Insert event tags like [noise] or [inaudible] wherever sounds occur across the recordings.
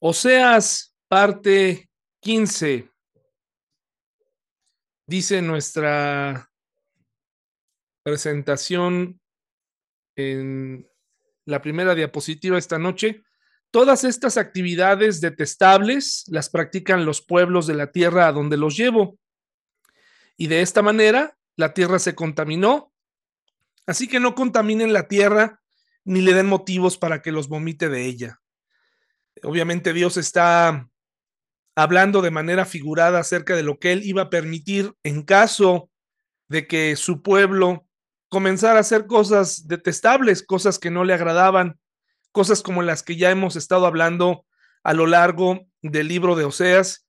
Oseas, parte 15. Dice nuestra presentación en la primera diapositiva esta noche. Todas estas actividades detestables las practican los pueblos de la tierra a donde los llevo. Y de esta manera la tierra se contaminó. Así que no contaminen la tierra ni le den motivos para que los vomite de ella. Obviamente Dios está hablando de manera figurada acerca de lo que él iba a permitir en caso de que su pueblo comenzara a hacer cosas detestables, cosas que no le agradaban, cosas como las que ya hemos estado hablando a lo largo del libro de Oseas.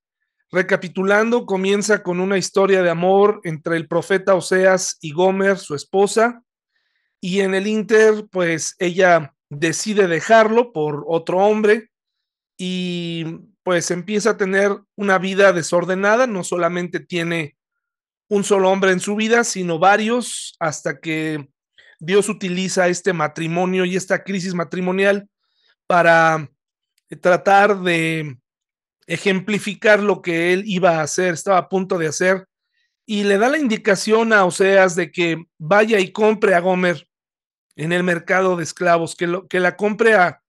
Recapitulando, comienza con una historia de amor entre el profeta Oseas y Gomer, su esposa, y en el Inter, pues ella decide dejarlo por otro hombre y pues empieza a tener una vida desordenada, no solamente tiene un solo hombre en su vida, sino varios, hasta que Dios utiliza este matrimonio y esta crisis matrimonial para tratar de ejemplificar lo que él iba a hacer, estaba a punto de hacer, y le da la indicación a Oseas de que vaya y compre a Gomer en el mercado de esclavos, que, lo, que la compre a,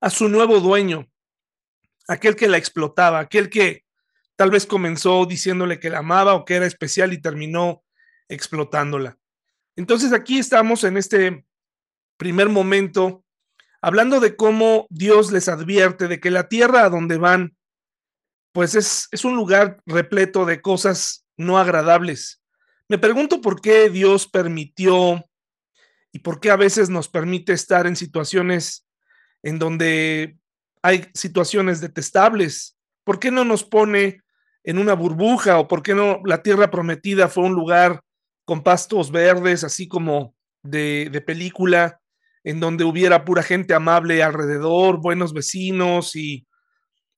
a su nuevo dueño aquel que la explotaba, aquel que tal vez comenzó diciéndole que la amaba o que era especial y terminó explotándola. Entonces aquí estamos en este primer momento hablando de cómo Dios les advierte de que la tierra a donde van, pues es, es un lugar repleto de cosas no agradables. Me pregunto por qué Dios permitió y por qué a veces nos permite estar en situaciones en donde hay situaciones detestables. ¿Por qué no nos pone en una burbuja o por qué no la tierra prometida fue un lugar con pastos verdes, así como de, de película, en donde hubiera pura gente amable alrededor, buenos vecinos y,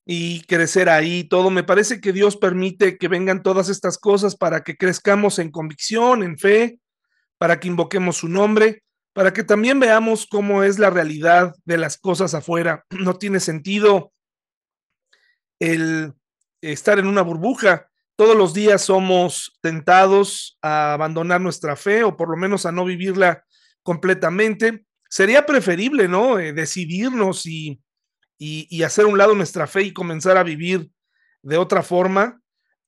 y crecer ahí, todo. Me parece que Dios permite que vengan todas estas cosas para que crezcamos en convicción, en fe, para que invoquemos su nombre para que también veamos cómo es la realidad de las cosas afuera. [clears throat] No tiene sentido el estar en una burbuja. Todos los días somos tentados a abandonar nuestra fe o por lo menos a no vivirla completamente. Sería preferible, ¿no? Eh, decidirnos y, y, y hacer un lado nuestra fe y comenzar a vivir de otra forma,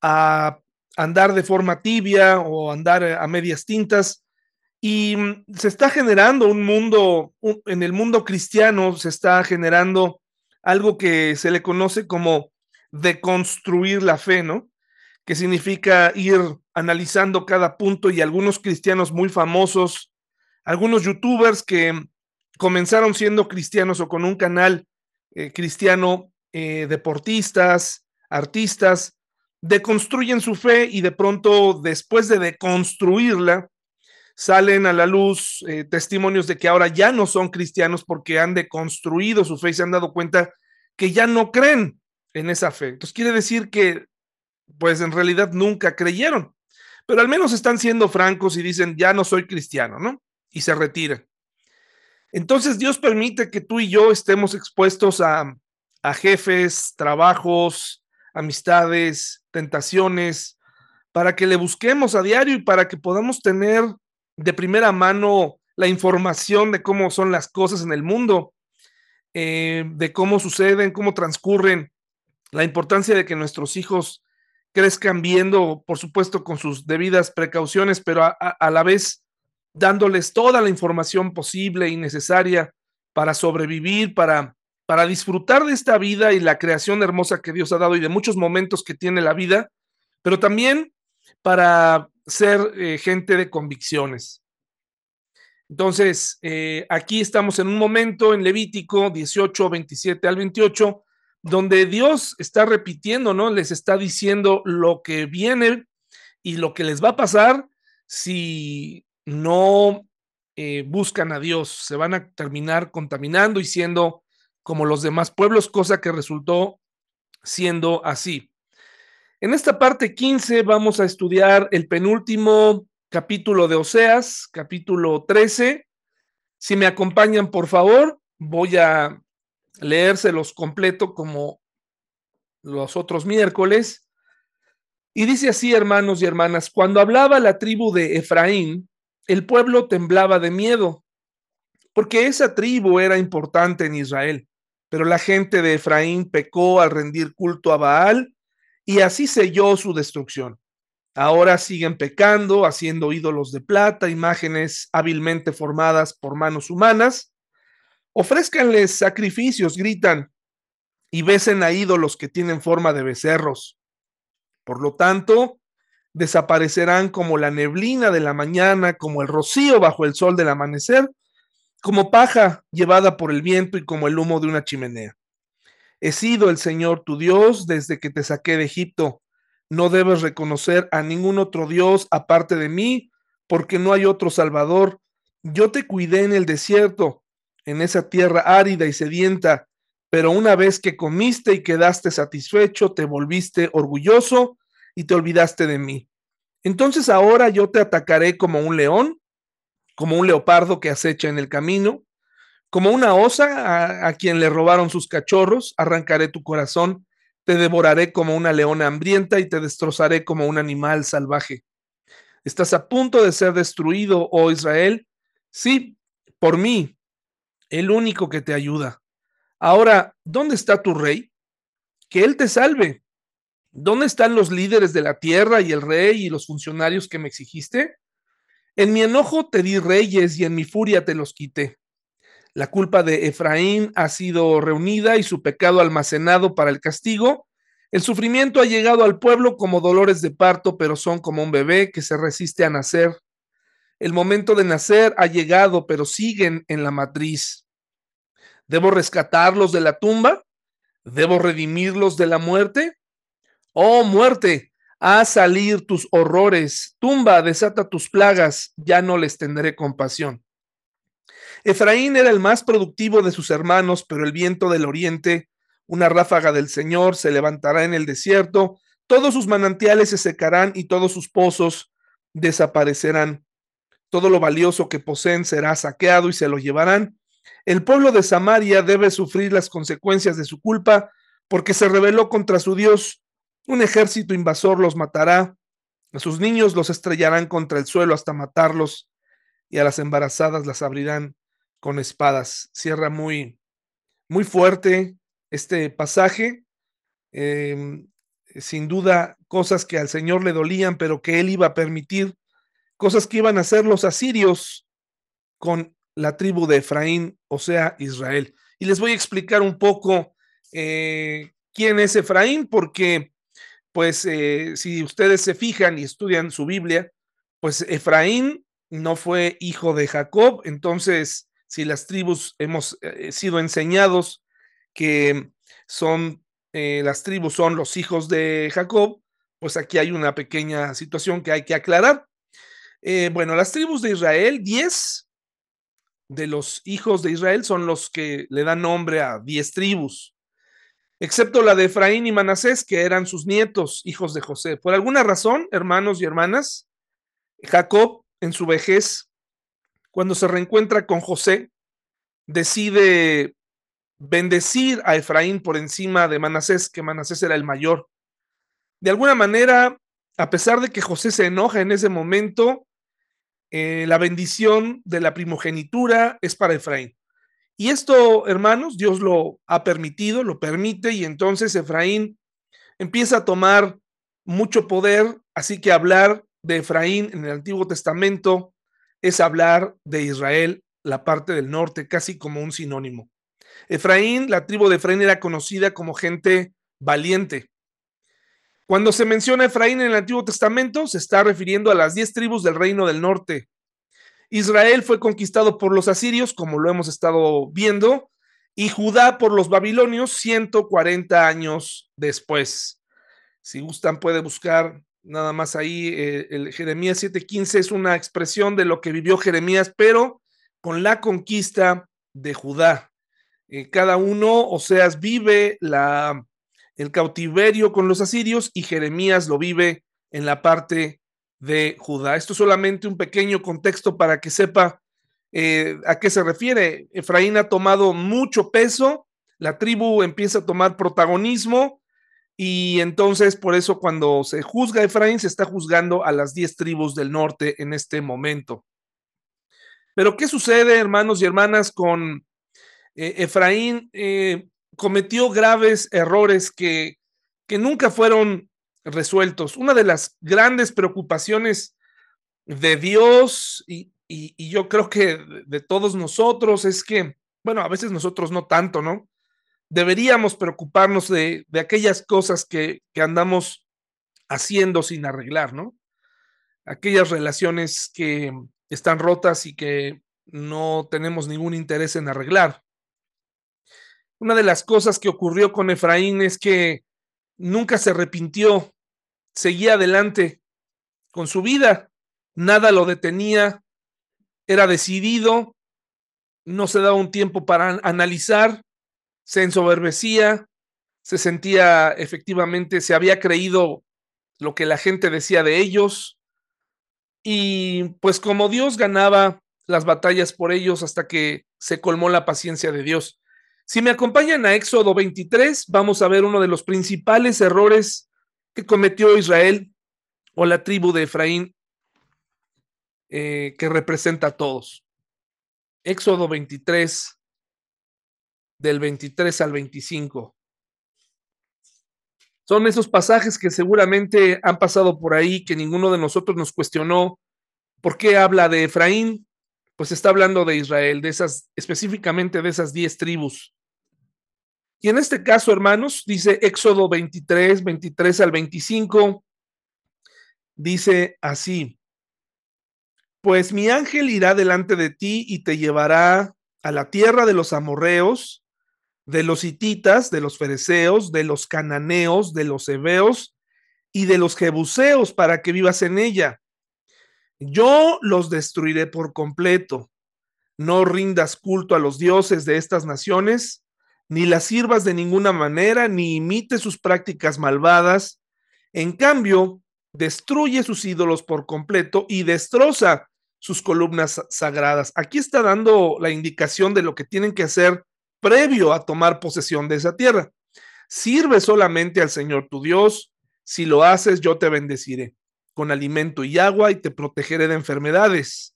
a andar de forma tibia o andar a medias tintas y mm, se está generando un mundo, en el mundo cristiano se está generando algo que se le conoce como deconstruir la fe, ¿no? Que significa ir analizando cada punto y algunos cristianos muy famosos, algunos youtubers que comenzaron siendo cristianos o con un canal eh, cristiano, eh, deportistas, artistas, deconstruyen su fe y de pronto después de deconstruirla, salen a la luz eh, testimonios de que ahora ya no son cristianos porque han deconstruido su fe y se han dado cuenta que ya no creen en esa fe. Entonces quiere decir que, pues en realidad nunca creyeron, pero al menos están siendo francos y dicen, ya no soy cristiano, ¿no? Y se retiran. Entonces Dios permite que tú y yo estemos expuestos a, a jefes, trabajos, amistades, tentaciones, para que le busquemos a diario y para que podamos tener de primera mano la información de cómo son las cosas en el mundo, eh, de cómo suceden, cómo transcurren, la importancia de que nuestros hijos crezcan viendo, por supuesto, con sus debidas precauciones, pero a, a la vez dándoles toda la información posible y necesaria para sobrevivir, para, para disfrutar de esta vida y la creación hermosa que Dios ha dado y de muchos momentos que tiene la vida, pero también para ser eh, gente de convicciones. Entonces, eh, aquí estamos en un momento en Levítico 18, 27 al 28, donde Dios está repitiendo, ¿no? Les está diciendo lo que viene y lo que les va a pasar si no eh, buscan a Dios. Se van a terminar contaminando y siendo como los demás pueblos, cosa que resultó siendo así. En esta parte 15 vamos a estudiar el penúltimo capítulo de Oseas, capítulo 13. Si me acompañan, por favor, voy a leérselos completo como los otros miércoles. Y dice así, hermanos y hermanas, cuando hablaba la tribu de Efraín, el pueblo temblaba de miedo, porque esa tribu era importante en Israel. Pero la gente de Efraín pecó al rendir culto a Baal y así selló su destrucción. Ahora siguen pecando, haciendo ídolos de plata, imágenes hábilmente formadas por manos humanas. Ofrézcanles sacrificios, gritan, y besen a ídolos que tienen forma de becerros. Por lo tanto, desaparecerán como la neblina de la mañana, como el rocío bajo el sol del amanecer, como paja llevada por el viento y como el humo de una chimenea. He sido el Señor tu Dios desde que te saqué de Egipto. No debes reconocer a ningún otro Dios aparte de mí, porque no hay otro Salvador. Yo te cuidé en el desierto, en esa tierra árida y sedienta, pero una vez que comiste y quedaste satisfecho, te volviste orgulloso y te olvidaste de mí. Entonces ahora yo te atacaré como un león, como un leopardo que acecha en el camino, como una osa a, quien le robaron sus cachorros, arrancaré tu corazón, te devoraré como una leona hambrienta y te destrozaré como un animal salvaje. Estás a punto de ser destruido, oh Israel. Sí, por mí, el único que te ayuda. Ahora, ¿dónde está tu rey? Que él te salve. ¿Dónde están los líderes de la tierra y el rey y los funcionarios que me exigiste? En mi enojo te di reyes y en mi furia te los quité. La culpa de Efraín ha sido reunida y su pecado almacenado para el castigo. El sufrimiento ha llegado al pueblo como dolores de parto, pero son como un bebé que se resiste a nacer. El momento de nacer ha llegado, pero siguen en la matriz. ¿Debo rescatarlos de la tumba? ¿Debo redimirlos de la muerte? Oh muerte, haz salir tus horrores, tumba, desata tus plagas, ya no les tendré compasión. Efraín era el más productivo de sus hermanos, pero el viento del oriente, una ráfaga del Señor, se levantará en el desierto, todos sus manantiales se secarán y todos sus pozos desaparecerán. Todo lo valioso que poseen será saqueado y se lo llevarán. El pueblo de Samaria debe sufrir las consecuencias de su culpa porque se rebeló contra su Dios. Un ejército invasor los matará, a sus niños los estrellarán contra el suelo hasta matarlos y a las embarazadas las abrirán con espadas. Cierra muy, muy fuerte este pasaje. Em, sin duda, cosas que al Señor le dolían, pero que Él iba a permitir, cosas que iban a hacer los asirios con la tribu de Efraín, o sea, Israel. Y les voy a explicar un poco eh, quién es Efraín, porque pues eh, si ustedes se fijan y estudian su Biblia, pues Efraín no fue hijo de Jacob, entonces si las tribus hemos eh, sido enseñados que son, las tribus son los hijos de Jacob, pues aquí hay una pequeña situación que hay que aclarar. bueno, las tribus de Israel, 10 de los hijos de Israel son los que le dan nombre a diez tribus, excepto la de Efraín y Manasés, que eran sus nietos, hijos de José. Por alguna razón, hermanos y hermanas, Jacob en su vejez, cuando se reencuentra con José, decide bendecir a Efraín por encima de Manasés, que Manasés era el mayor. De alguna manera, a pesar de que José se enoja en ese momento, eh, la bendición de la primogenitura es para Efraín. Y esto, hermanos, Dios lo ha permitido, lo permite, y entonces Efraín empieza a tomar mucho poder, así que hablar de Efraín en el Antiguo Testamento es hablar de Israel, la parte del norte, casi como un sinónimo. Efraín, la tribu de Efraín era conocida como gente valiente, cuando se menciona Efraín en el Antiguo Testamento, se está refiriendo a las diez tribus del reino del norte. Israel fue conquistado por los asirios, como lo hemos estado viendo, y Judá por los babilonios 140 años después. Si gustan, puede buscar nada más ahí. Eh, el Jeremías 7:15 es una expresión de lo que vivió Jeremías, pero con la conquista de Judá. Eh, cada uno, o sea, vive la el cautiverio con los asirios y Jeremías lo vive en la parte de Judá. Esto es solamente un pequeño contexto para que sepa eh, a qué se refiere. Efraín ha tomado mucho peso, la tribu empieza a tomar protagonismo Y entonces, por eso, cuando se juzga a Efraín, se está juzgando a las diez tribus del norte en este momento. Pero, ¿qué sucede, hermanos y hermanas, con eh, Efraín? Eh, cometió graves errores que, que nunca fueron resueltos. Una de las grandes preocupaciones de Dios y, y, yo creo que de, todos nosotros es que, bueno, a veces nosotros no tanto, ¿no? Deberíamos preocuparnos de, de aquellas cosas que, que andamos haciendo sin arreglar, ¿no? Aquellas relaciones que están rotas y que no tenemos ningún interés en arreglar. Una de las cosas que ocurrió con Efraín es que nunca se arrepintió, seguía adelante con su vida, nada lo detenía, era decidido, no se daba un tiempo para analizar, se ensoberbecía, se sentía efectivamente, se había creído lo que la gente decía de ellos. Y pues como Dios ganaba las batallas por ellos hasta que se colmó la paciencia de Dios. Si me acompañan a Éxodo 23, vamos a ver uno de los principales errores que cometió Israel o la tribu de Efraín eh, que representa a todos. Éxodo 23, del 23 al 25. Son esos pasajes que seguramente han pasado por ahí, que ninguno de nosotros nos cuestionó. ¿Por qué habla de Efraín? Pues está hablando de Israel, de esas, específicamente de esas diez tribus. Y en este caso, hermanos, dice Éxodo 23, 23 al 25, dice así, pues mi ángel irá delante de ti y te llevará a la tierra de los amorreos, de los hititas, de los fereceos, de los cananeos, de los heveos y de los jebuseos para que vivas en ella. Yo los destruiré por completo. No rindas culto a los dioses de estas naciones, ni las sirvas de ninguna manera, ni imites sus prácticas malvadas. En cambio, destruye sus ídolos por completo y destroza sus columnas sagradas. Aquí está dando la indicación de lo que tienen que hacer previo a tomar posesión de esa tierra. Sirve solamente al Señor tu Dios. Si lo haces, yo te bendeciré con alimento y agua y te protegeré de enfermedades.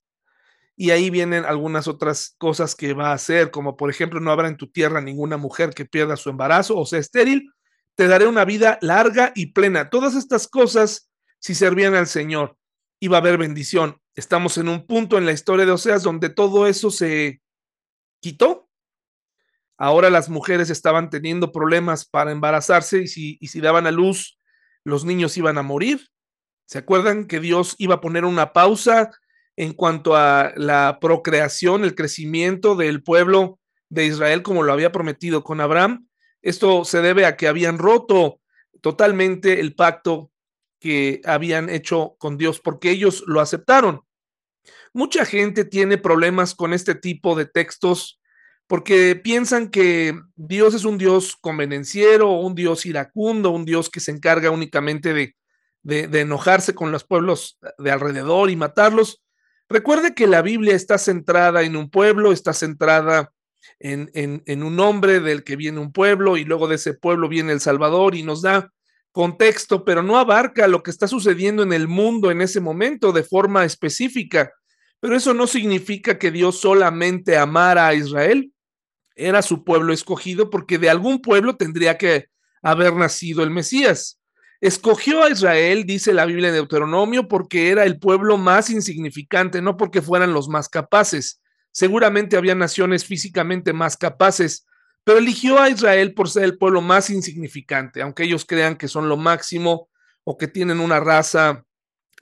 Y ahí vienen algunas otras cosas que va a hacer, como por ejemplo, no habrá en tu tierra ninguna mujer que pierda su embarazo o sea estéril. Te daré una vida larga y plena. Todas estas cosas, si servían al Señor, iba a haber bendición. Estamos en un punto en la historia de Oseas donde todo eso se quitó. Ahora las mujeres estaban teniendo problemas para embarazarse y si, daban a luz, los niños iban a morir. ¿Se acuerdan que Dios iba a poner una pausa en cuanto a la procreación, el crecimiento del pueblo de Israel como lo había prometido con Abraham? Esto se debe a que habían roto totalmente el pacto que habían hecho con Dios porque ellos lo aceptaron. Mucha gente tiene problemas con este tipo de textos porque piensan que Dios es un Dios convenenciero, un Dios iracundo, un Dios que se encarga únicamente de, enojarse con los pueblos de alrededor y matarlos. Recuerde que la Biblia está centrada en un pueblo, está centrada en, en, en, un hombre del que viene un pueblo y luego de ese pueblo viene el Salvador y nos da contexto, pero no abarca lo que está sucediendo en el mundo en ese momento de forma específica. Pero eso no significa que Dios solamente amara a Israel. Era su pueblo escogido porque de algún pueblo tendría que haber nacido el Mesías. Escogió a Israel, dice la Biblia en Deuteronomio, porque era el pueblo más insignificante, no porque fueran los más capaces. Seguramente había naciones físicamente más capaces, pero eligió a Israel por ser el pueblo más insignificante, aunque ellos crean que son lo máximo o que tienen una raza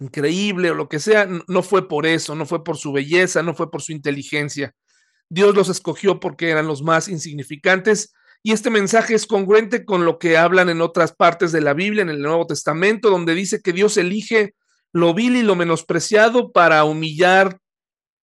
increíble o lo que sea, no fue por eso, no fue por su belleza, no fue por su inteligencia. Dios los escogió porque eran los más insignificantes y este mensaje es congruente con lo que hablan en otras partes de la Biblia, en el Nuevo Testamento, donde dice que Dios elige lo vil y lo menospreciado para humillar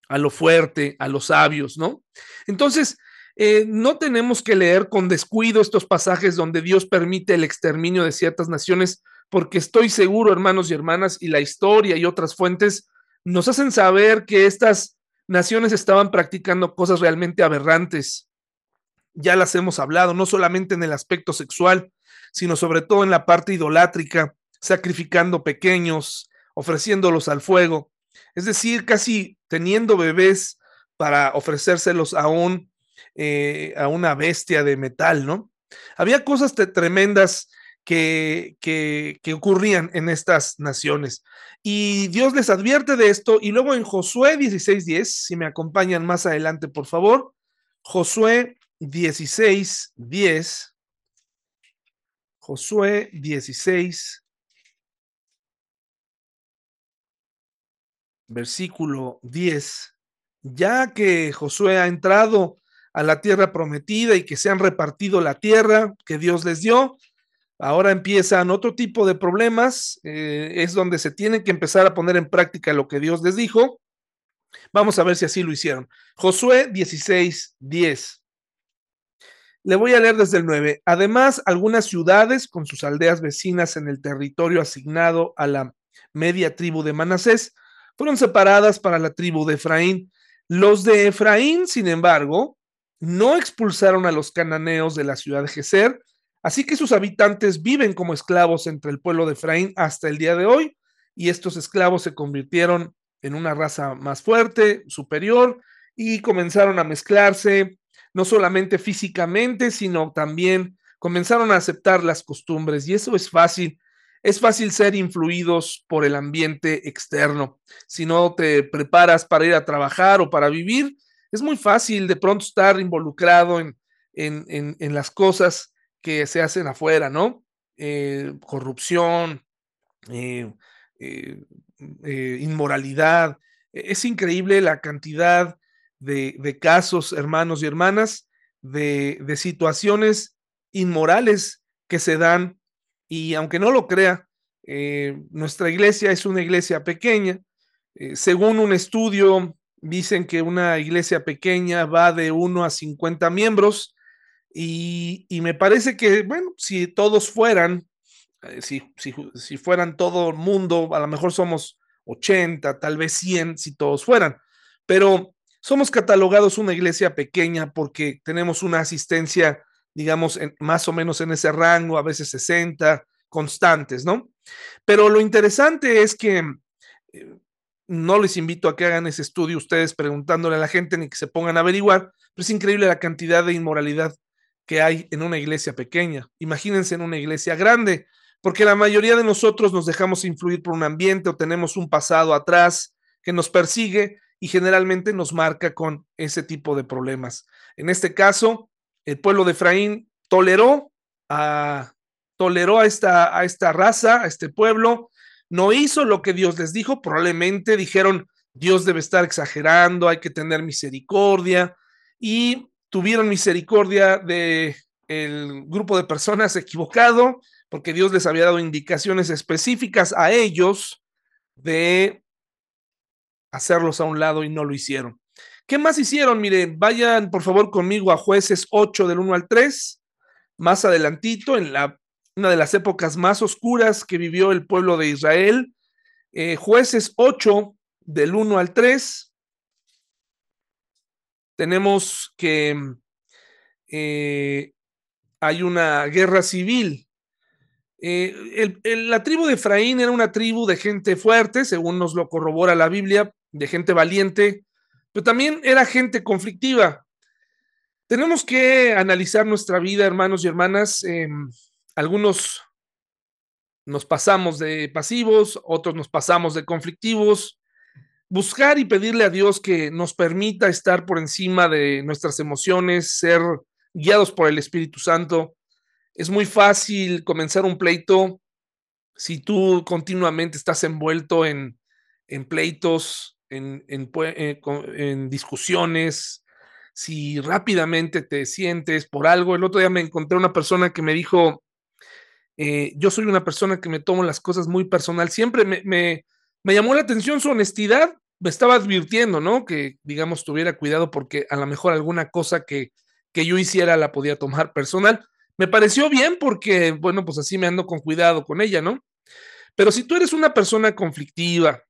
a lo fuerte, a los sabios, ¿no? Entonces, eh, no tenemos que leer con descuido estos pasajes donde Dios permite el exterminio de ciertas naciones, porque estoy seguro, hermanos y hermanas, y la historia y otras fuentes nos hacen saber que estas naciones estaban practicando cosas realmente aberrantes. Ya las hemos hablado, no solamente en el aspecto sexual, sino sobre todo en la parte idolátrica, sacrificando pequeños, ofreciéndolos al fuego, es decir, casi teniendo bebés para ofrecérselos a, un, eh, a una bestia de metal, ¿no? Había cosas tremendas que, que, que, ocurrían en estas naciones. Y Dios les advierte de esto. Y luego en Josué 16.10, si me acompañan más adelante, por favor. Josué 16.10. Josué 16, versículo 10. Ya que Josué ha entrado a la tierra prometida y que se han repartido la tierra que Dios les dio, ahora empiezan otro tipo de problemas, eh, es donde se tiene que empezar a poner en práctica lo que Dios les dijo. Vamos a ver si así lo hicieron. Josué 16, 10. Le voy a leer desde el 9. Además, algunas ciudades con sus aldeas vecinas en el territorio asignado a la media tribu de Manasés fueron separadas para la tribu de Efraín. Los de Efraín, sin embargo, no expulsaron a los cananeos de la ciudad de Geser, así que sus habitantes viven como esclavos entre el pueblo de Efraín hasta el día de hoy, y estos esclavos se convirtieron en una raza más fuerte, superior, y comenzaron a mezclarse, no solamente físicamente, sino también comenzaron a aceptar las costumbres, y eso es fácil. Es fácil ser influidos por el ambiente externo. Si no te preparas para ir a trabajar o para vivir, es muy fácil de pronto estar involucrado en, en, las cosas que se hacen afuera, ¿no? Eh, corrupción, eh, eh, inmoralidad. E, es increíble la cantidad de, casos, hermanos y hermanas, de, situaciones inmorales que se dan. Y aunque no lo crea, nuestra iglesia es una iglesia pequeña. según un estudio dicen que una iglesia pequeña va de 1 a 50 miembros y, me parece que, bueno, si todos fueran, eh, si, si, fueran todo el mundo, a lo mejor somos 80, tal vez 100, si todos fueran, pero somos catalogados una iglesia pequeña porque tenemos una asistencia, digamos, más o menos en ese rango, a veces 60, constantes, ¿no? Pero lo interesante es que eh, no les invito a que hagan ese estudio ustedes preguntándole a la gente ni que se pongan a averiguar, pero es increíble la cantidad de inmoralidad que hay en una iglesia pequeña. Imagínense en una iglesia grande, porque la mayoría de nosotros nos dejamos influir por un ambiente o tenemos un pasado atrás que nos persigue y generalmente nos marca con ese tipo de problemas. En este caso, el pueblo de Efraín toleró a, toleró a esta, a esta raza, a este pueblo, no hizo lo que Dios les dijo, probablemente dijeron, Dios debe estar exagerando, hay que tener misericordia, y tuvieron misericordia de el grupo de personas equivocado, porque Dios les había dado indicaciones específicas a ellos de hacerlos a un lado y no lo hicieron. ¿Qué más hicieron? Miren, vayan por favor conmigo a jueces 8 del 1 al 3, más adelantito en la una de las épocas más oscuras que vivió el pueblo de Israel. Eh, jueces 8, del 1 al 3, tenemos que eh, hay una guerra civil. Eh, la tribu de Efraín era una tribu de gente fuerte, según nos lo corrobora la Biblia, de gente valiente, pero también era gente conflictiva. Tenemos que analizar nuestra vida, hermanos y hermanas. Em, algunos nos pasamos de pasivos, otros nos pasamos de conflictivos. Buscar y pedirle a Dios que nos permita estar por encima de nuestras emociones, ser guiados por el Espíritu Santo. Es muy fácil comenzar un pleito si tú continuamente estás envuelto en, pleitos, en, eh, en discusiones, si rápidamente te sientes por algo. El otro día me encontré una persona que me dijo, eh, yo soy una persona que me tomo las cosas muy personal. Siempre me, me, llamó la atención su honestidad. Me estaba advirtiendo, ¿no? Que, digamos, tuviera cuidado porque a lo mejor alguna cosa que, que yo hiciera la podía tomar personal. Me pareció bien porque, bueno, pues así me ando con cuidado con ella, ¿no? Pero si tú eres una persona conflictiva,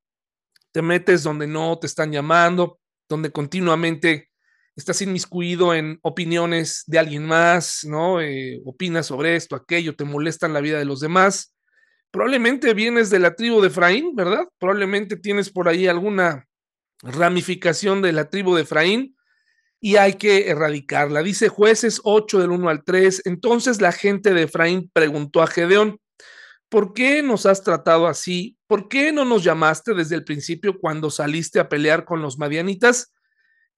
te metes donde no te están llamando, donde continuamente estás inmiscuido en opiniones de alguien más, ¿no? Eh, opinas sobre esto, aquello, te molestan la vida de los demás. Probablemente vienes de la tribu de Efraín, ¿verdad? Probablemente tienes por ahí alguna ramificación de la tribu de Efraín y hay que erradicarla. Dice jueces 8 del 1 al 3. Entonces la gente de Efraín preguntó a Gedeón, ¿por qué nos has tratado así? ¿Por qué no nos llamaste desde el principio cuando saliste a pelear con los madianitas?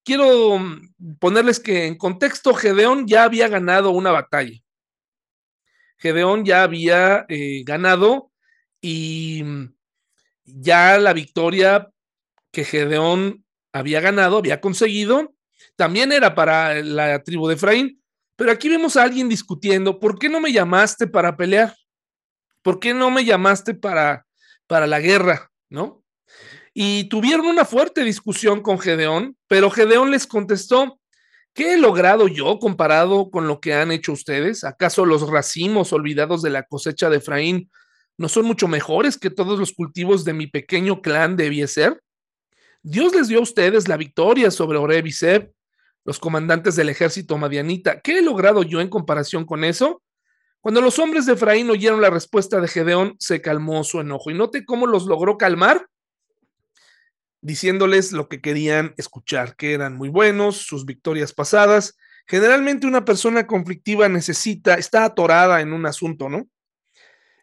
Quiero mm, ponerles que en contexto, Gedeón ya había ganado una batalla. Gedeón ya había eh, ganado y mm, ya la victoria que Gedeón había ganado, había conseguido, también era para la tribu de Efraín. Pero aquí vemos a alguien discutiendo, ¿por qué no me llamaste para pelear? ¿Por qué no me llamaste para, para la guerra? ¿No? Y tuvieron una fuerte discusión con Gedeón, pero Gedeón les contestó, ¿qué he logrado yo comparado con lo que han hecho ustedes? ¿Acaso los racimos olvidados de la cosecha de Efraín no son mucho mejores que todos los cultivos de mi pequeño clan de ser? Dios les dio a ustedes la victoria sobre Oreb y Seb, los comandantes del ejército madianita. ¿Qué he logrado yo en comparación con eso? Cuando los hombres de Efraín oyeron la respuesta de Gedeón, se calmó su enojo. Y note cómo los logró calmar diciéndoles lo que querían escuchar, que eran muy buenos, sus victorias pasadas. Generalmente una persona conflictiva necesita, está atorada en un asunto, ¿no?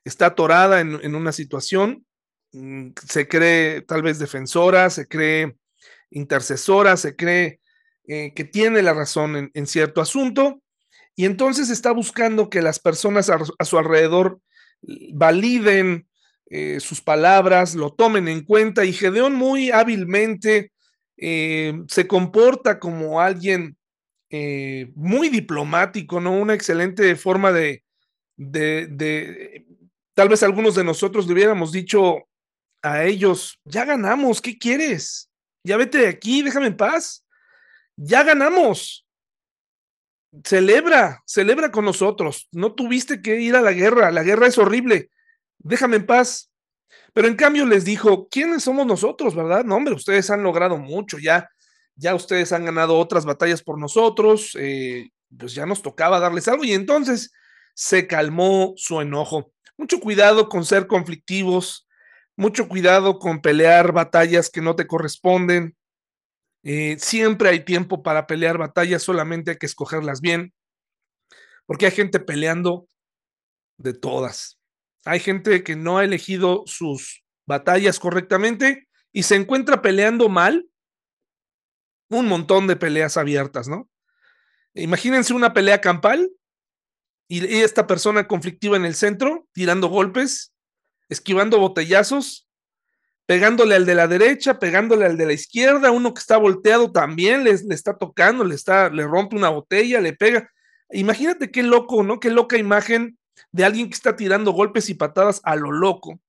Está atorada en, una situación, mm, se cree tal vez defensora, se cree intercesora, se cree eh, que tiene la razón en, cierto asunto, y entonces está buscando que las personas a su alrededor validen eh, sus palabras, lo tomen en cuenta y Gedeón muy hábilmente eh, se comporta como alguien eh, muy diplomático, ¿no? Una excelente forma de, de, tal vez algunos de nosotros le hubiéramos dicho a ellos, ya ganamos, ¿qué quieres? Ya vete de aquí, déjame en paz. Ya ganamos. Celebra, celebra con nosotros. No tuviste que ir a la guerra, la guerra es horrible déjame en paz. Pero en cambio les dijo, ¿quiénes somos nosotros, verdad? No, hombre, ustedes han logrado mucho, ya, ya ustedes han ganado otras batallas por nosotros, eh, pues ya nos tocaba darles algo y entonces se calmó su enojo. Mucho cuidado con ser conflictivos, mucho cuidado con pelear batallas que no te corresponden. Eh, siempre hay tiempo para pelear batallas, solamente hay que escogerlas bien, porque hay gente peleando de todas. Hay gente que no ha elegido sus batallas correctamente y se encuentra peleando mal. Un montón de peleas abiertas, ¿no? Imagínense una pelea campal y esta persona conflictiva en el centro, tirando golpes, esquivando botellazos, pegándole al de la derecha, pegándole al de la izquierda, uno que está volteado también le, le está tocando, le, está, le rompe una botella, le pega. Imagínate qué loco, ¿no? Qué loca imagen de alguien que está tirando golpes y patadas a lo loco.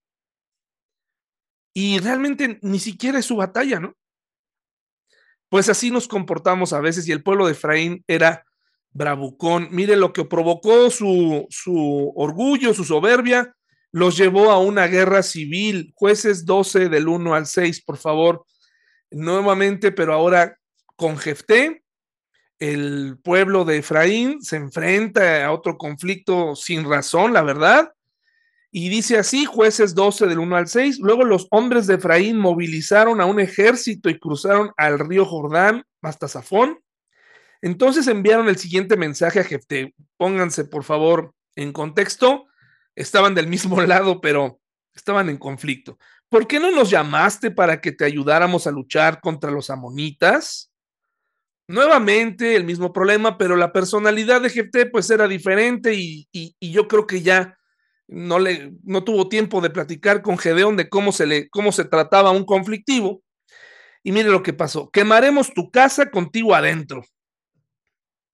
Y realmente ni siquiera es su batalla, ¿no? Pues así nos comportamos a veces y el pueblo de Efraín era bravucón. Mire lo que provocó su, su orgullo, su soberbia, los llevó a una guerra civil. Jueces 12 del 1 al 6, por favor. Nuevamente, pero ahora con Jefté, el pueblo de Efraín se enfrenta a otro conflicto sin razón, la verdad. Y dice así, jueces 12 del 1 al 6, luego los hombres de Efraín movilizaron a un ejército y cruzaron al río Jordán hasta Safón. Entonces enviaron el siguiente mensaje a Jefté. Pónganse, por favor, en contexto. Estaban del mismo [laughs] lado, pero estaban en conflicto. ¿Por qué no nos llamaste para que te ayudáramos a luchar contra los amonitas? Nuevamente el mismo problema, pero la personalidad de GT pues era diferente y, yo creo que ya no, le, no tuvo tiempo de platicar con Gedeón de cómo se, le, cómo se trataba un conflictivo. Y mire lo que pasó, quemaremos tu casa contigo adentro.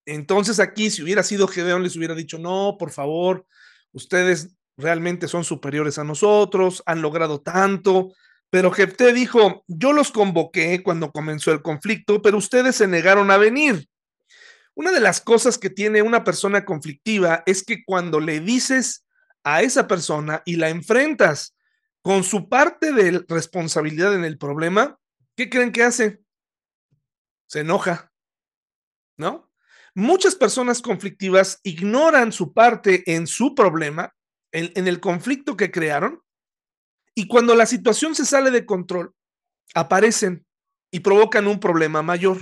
Entonces aquí si hubiera sido Gedeón les hubiera dicho, no, por favor, ustedes realmente son superiores a nosotros, han logrado tanto, pero Jefté dijo, yo los convoqué cuando comenzó el conflicto, pero ustedes se negaron a venir. Una de las cosas que tiene una persona conflictiva es que cuando le dices a esa persona y la enfrentas con su parte de responsabilidad en el problema, ¿qué creen que hace? Se enoja. ¿no? Muchas personas conflictivas ignoran su parte en su problema, en el conflicto que crearon, y cuando la situación se sale de control, aparecen y provocan un problema mayor.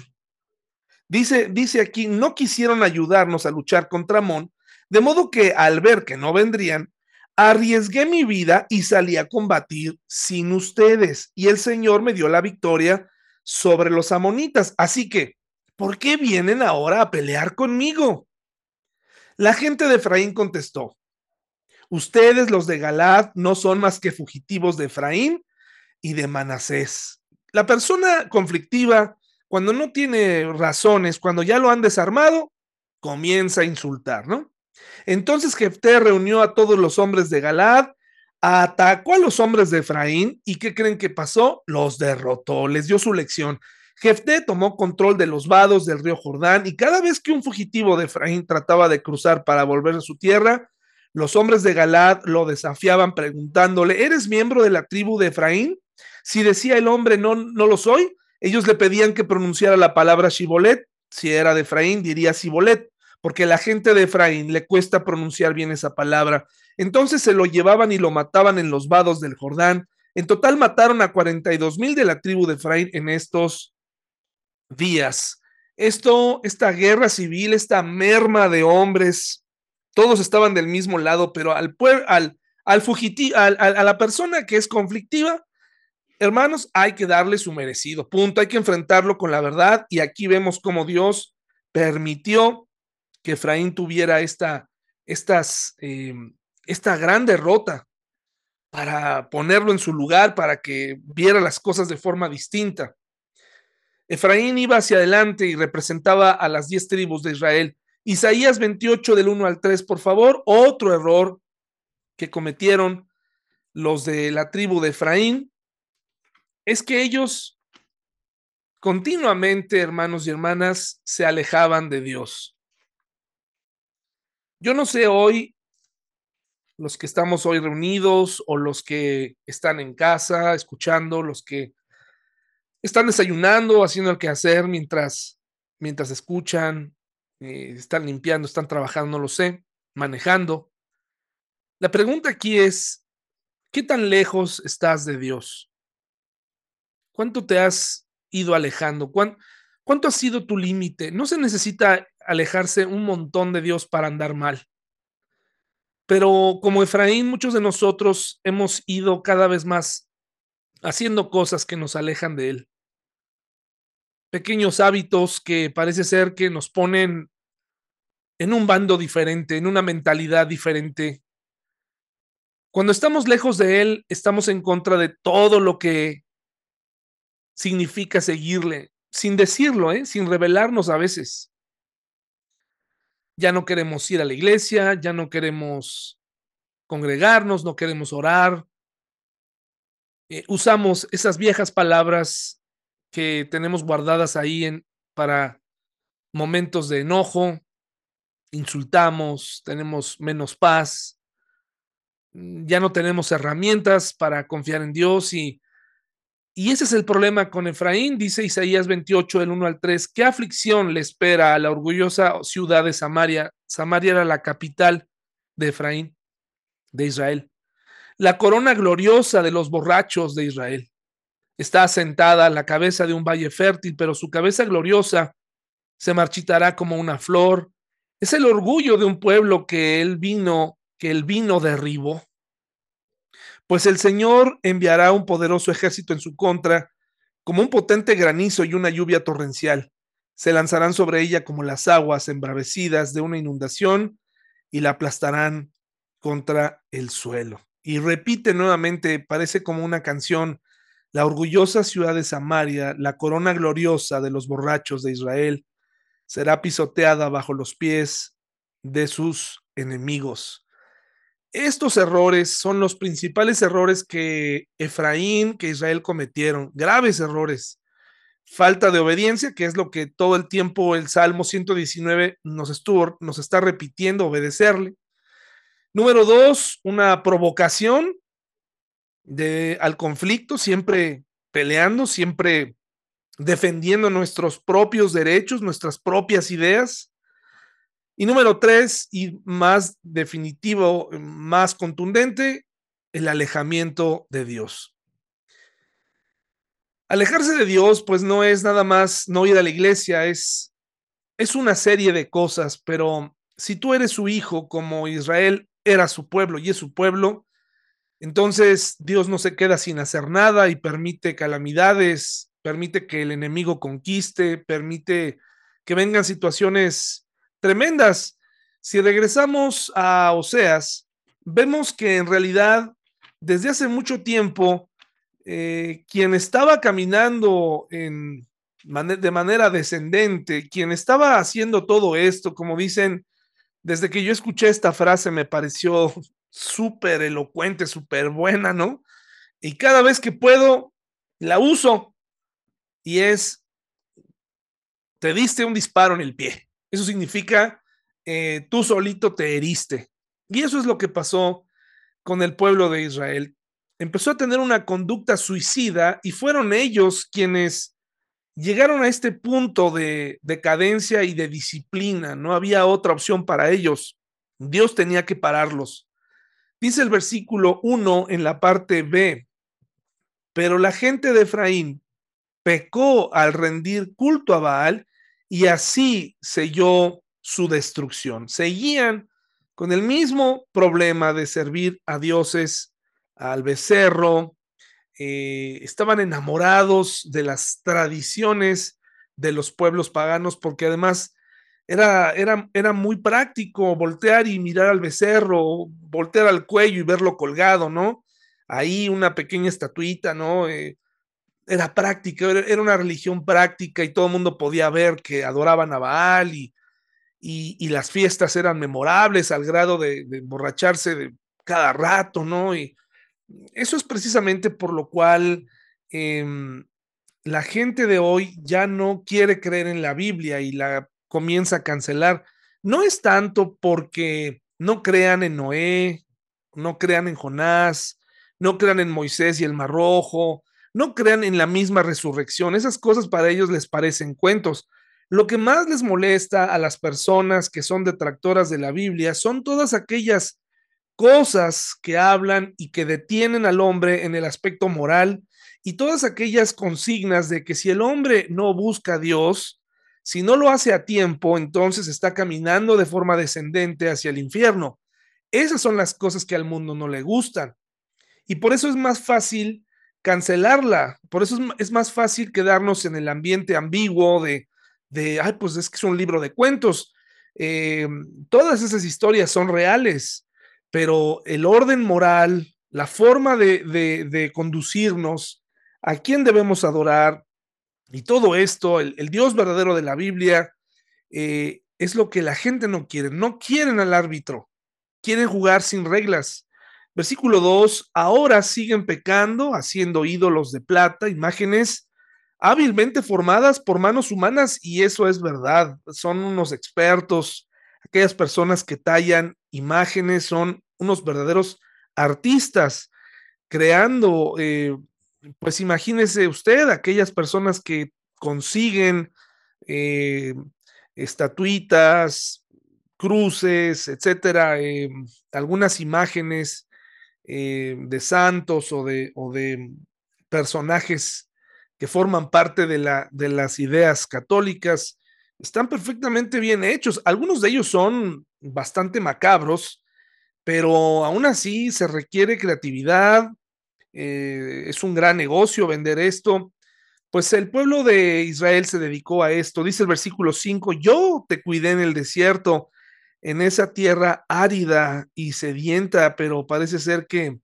Dice, dice aquí, no quisieron ayudarnos a luchar contra Amón, de modo que al ver que no vendrían, arriesgué mi vida y salí a combatir sin ustedes. Y el Señor me dio la victoria sobre los amonitas. Así que, ¿por qué vienen ahora a pelear conmigo? La gente de Efraín contestó, ustedes los de Galad no son más que fugitivos de Efraín y de Manasés. La persona conflictiva, cuando no tiene razones, cuando ya lo han desarmado, comienza a insultar, ¿no? Entonces Jefté reunió a todos los hombres de Galad, atacó a los hombres de Efraín y ¿qué creen que pasó? Los derrotó, les dio su lección. Jefté tomó control de los vados del río Jordán y cada vez que un fugitivo de Efraín trataba de cruzar para volver a su tierra, los hombres de Galad lo desafiaban preguntándole, ¿eres miembro de la tribu de Efraín? Si decía el hombre, no, no lo soy, ellos le pedían que pronunciara la palabra Shibolet. Si era de Efraín, diría Shibolet porque la gente de Efraín le cuesta pronunciar bien esa palabra. Entonces se lo llevaban y lo mataban en los vados del Jordán. En total mataron a 42 mil de la tribu de Efraín en estos días. Esto, esta guerra civil, esta merma de hombres, todos estaban del mismo lado, pero al, al, al fugitivo, a la persona que es conflictiva, hermanos, hay que darle su merecido. Punto, hay que enfrentarlo con la verdad. Y aquí vemos cómo Dios permitió que Efraín tuviera esta, estas, em, esta gran derrota para ponerlo en su lugar, para que viera las cosas de forma distinta. Efraín iba hacia adelante y representaba a las diez tribus de Israel. Isaías 28 del 1 al 3, por favor, otro error que cometieron los de la tribu de Efraín es que ellos continuamente, hermanos y hermanas, se alejaban de Dios. Yo no sé hoy, los que estamos hoy reunidos o los que están en casa escuchando, los que están desayunando, haciendo el quehacer mientras, mientras escuchan, eh, están limpiando, están trabajando, no lo sé, manejando. La pregunta aquí es, ¿qué tan lejos estás de Dios? ¿Cuánto te has ido alejando? ¿Cuánto, cuánto ha sido tu límite? No se necesita alejarse un montón de Dios para andar mal. Pero como Efraín, muchos de nosotros hemos ido cada vez más haciendo cosas que nos alejan de Él. Pequeños hábitos que parece ser que nos ponen en un bando diferente, en una mentalidad diferente. Cuando estamos lejos de Él, estamos en contra de todo lo que significa seguirle, sin decirlo, ¿eh? sin revelarnos a veces ya no queremos ir a la iglesia, ya no queremos congregarnos, no queremos orar. Eh, usamos esas viejas palabras que tenemos guardadas ahí en, para momentos de enojo, insultamos, tenemos menos paz, mm, ya no tenemos herramientas para confiar en Dios y y ese es el problema con Efraín, dice Isaías 28, del 1 al 3. ¿Qué aflicción le espera a la orgullosa ciudad de Samaria? Samaria era la capital de Efraín, de Israel. La corona gloriosa de los borrachos de Israel. Está asentada a la cabeza de un valle fértil, pero su cabeza gloriosa se marchitará como una flor. Es el orgullo de un pueblo que el vino, que el vino derribó. Pues el Señor enviará un poderoso ejército en su contra, como un potente granizo y una lluvia torrencial. Se lanzarán sobre ella como las aguas embravecidas de una inundación y la aplastarán contra el suelo. Y repite nuevamente, parece como una canción, la orgullosa ciudad de Samaria, la corona gloriosa de los borrachos de Israel, será pisoteada bajo los pies de sus enemigos. Estos errores son los principales errores que Efraín, que Israel cometieron, graves errores. Falta de obediencia, que es lo que todo el tiempo el Salmo 119 nos, estuvo, nos está repitiendo, obedecerle. Número dos, una provocación de, al conflicto, siempre peleando, siempre defendiendo nuestros propios derechos, nuestras propias ideas. Y número tres, y más definitivo, más contundente, el alejamiento de Dios. Alejarse de Dios, pues no es nada más no ir a la iglesia, es, es una serie de cosas, pero si tú eres su hijo, como Israel era su pueblo y es su pueblo, entonces Dios no se queda sin hacer nada y permite calamidades, permite que el enemigo conquiste, permite que vengan situaciones tremendas. Si regresamos a Oseas, vemos que en realidad desde hace mucho tiempo, eh, quien estaba caminando en, de manera descendente, quien estaba haciendo todo esto, como dicen, desde que yo escuché esta frase me pareció súper elocuente, súper buena, ¿no? Y cada vez que puedo, la uso. Y es, te diste un disparo en el pie. Eso significa, eh, tú solito te heriste. Y eso es lo que pasó con el pueblo de Israel. Empezó a tener una conducta suicida y fueron ellos quienes llegaron a este punto de decadencia y de disciplina. No había otra opción para ellos. Dios tenía que pararlos. Dice el versículo 1 en la parte B, pero la gente de Efraín pecó al rendir culto a Baal y así selló su destrucción. Seguían con el mismo problema de servir a dioses, al becerro, eh, estaban enamorados de las tradiciones de los pueblos paganos porque además era, era, era muy práctico voltear y mirar al becerro, voltear al cuello y verlo colgado, ¿no? Ahí una pequeña estatuita, ¿no? Eh, era práctica, era, una religión práctica y todo el mundo podía ver que adoraban a Baal y, y, las fiestas eran memorables al grado de, de emborracharse de cada rato, ¿no? Y eso es precisamente por lo cual em, la gente de hoy ya no quiere creer en la Biblia y la comienza a cancelar. No es tanto porque no crean en Noé, no crean en Jonás, no crean en Moisés y el Mar Rojo, no crean en la misma resurrección. Esas cosas para ellos les parecen cuentos. Lo que más les molesta a las personas que son detractoras de la Biblia son todas aquellas cosas que hablan y que detienen al hombre en el aspecto moral y todas aquellas consignas de que si el hombre no busca a Dios, si no lo hace a tiempo, entonces está caminando de forma descendente hacia el infierno. Esas son las cosas que al mundo no le gustan. Y por eso es más fácil cancelarla. Por eso es, más fácil quedarnos en el ambiente ambiguo de, de, ay, pues es que es un libro de cuentos. Eh, todas esas historias son reales, pero el orden moral, la forma de, de conducirnos, a quién debemos adorar, y todo esto, el, Dios verdadero de la Biblia, eh, es lo que la gente no quiere. No quieren al árbitro, quieren jugar sin reglas. Versículo 2, ahora siguen pecando, haciendo ídolos de plata, imágenes hábilmente formadas por manos humanas, y eso es verdad. Son unos expertos, aquellas personas que tallan imágenes, son unos verdaderos artistas, creando eh, pues imagínese usted aquellas personas que consiguen eh, estatuitas, cruces, etcétera, eh, algunas imágenes eh, de santos o de, personajes que forman parte de, de las ideas católicas, están perfectamente bien hechos. Algunos de ellos son bastante macabros, pero aún así se requiere creatividad, eh, es un gran negocio vender esto. Pues el pueblo de Israel se dedicó a esto. Dice el versículo 5, yo te cuidé en el desierto, en esa tierra árida y sedienta, pero parece ser que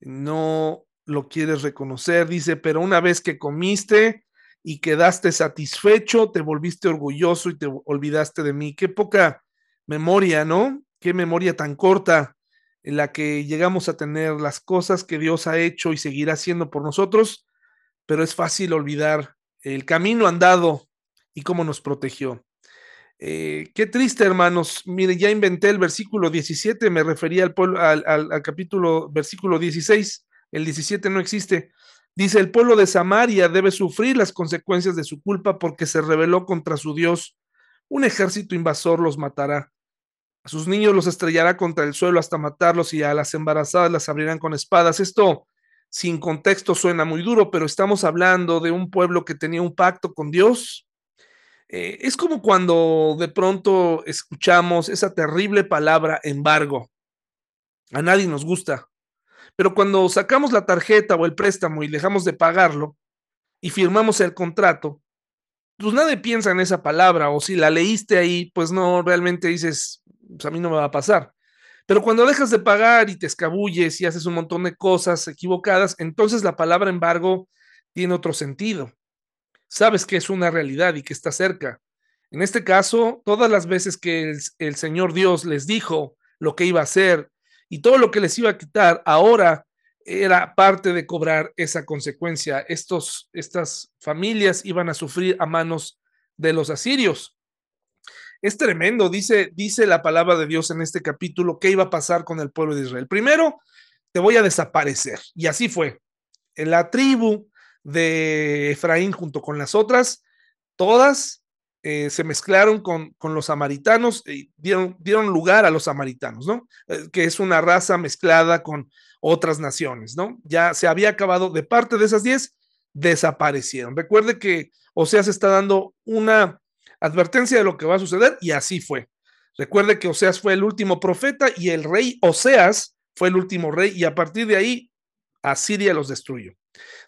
no lo quieres reconocer. Dice, pero una vez que comiste y quedaste satisfecho, te volviste orgulloso y te olvidaste de mí. Qué poca memoria, ¿no? Qué memoria tan corta en la que llegamos a tener las cosas que Dios ha hecho y seguirá haciendo por nosotros, pero es fácil olvidar el camino andado y cómo nos protegió. Eh, qué triste, hermanos. Mire, ya inventé el versículo 17, me refería al, al, al, capítulo, versículo 16, el 17 no existe. Dice, el pueblo de Samaria debe sufrir las consecuencias de su culpa porque se rebeló contra su Dios. Un ejército invasor los matará. A sus niños los estrellará contra el suelo hasta matarlos y a las embarazadas las abrirán con espadas. Esto sin contexto suena muy duro, pero estamos hablando de un pueblo que tenía un pacto con Dios. Eh, es como cuando de pronto escuchamos esa terrible palabra embargo. A nadie nos gusta. Pero cuando sacamos la tarjeta o el préstamo y dejamos de pagarlo y firmamos el contrato, pues nadie piensa en esa palabra o si la leíste ahí, pues no, realmente dices, pues a mí no me va a pasar. Pero cuando dejas de pagar y te escabulles y haces un montón de cosas equivocadas, entonces la palabra embargo tiene otro sentido. Sabes que es una realidad y que está cerca. En este caso, todas las veces que el, el Señor Dios les dijo lo que iba a hacer y todo lo que les iba a quitar, ahora era parte de cobrar esa consecuencia. Estos, estas familias iban a sufrir a manos de los asirios. Es tremendo, dice, dice la palabra de Dios en este capítulo, qué iba a pasar con el pueblo de Israel. Primero, te voy a desaparecer. Y así fue. En la tribu de Efraín junto con las otras, todas eh, se mezclaron con, con, los samaritanos y dieron, dieron lugar a los samaritanos, ¿no? Eh, que es una raza mezclada con otras naciones, ¿no? Ya se había acabado de parte de esas diez, desaparecieron. Recuerde que Oseas está dando una advertencia de lo que va a suceder y así fue. Recuerde que Oseas fue el último profeta y el rey Oseas fue el último rey y a partir de ahí Asiria los destruyó.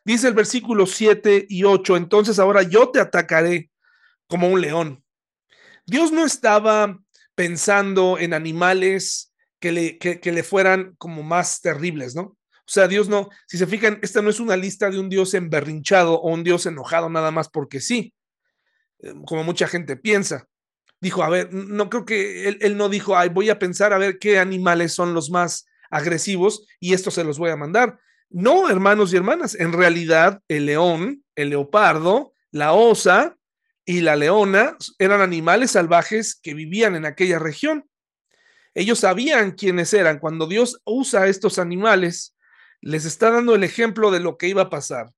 Dice el versículo 7 y 8, entonces ahora yo te atacaré como un león. Dios no estaba pensando en animales que le, que, que le fueran como más terribles, ¿no? O sea, Dios no, si se fijan, esta no es una lista de un Dios emberrinchado o un Dios enojado nada más porque sí. Eh, como mucha gente piensa. Dijo, a ver, no creo que él, no dijo, ay, voy a pensar a ver qué animales son los más agresivos y esto se los voy a mandar. No, hermanos y hermanas, en realidad el león, el leopardo, la osa y la leona eran animales salvajes que vivían en aquella región. Ellos sabían quiénes eran. Cuando Dios usa a estos animales, les está dando el ejemplo de lo que iba a pasar.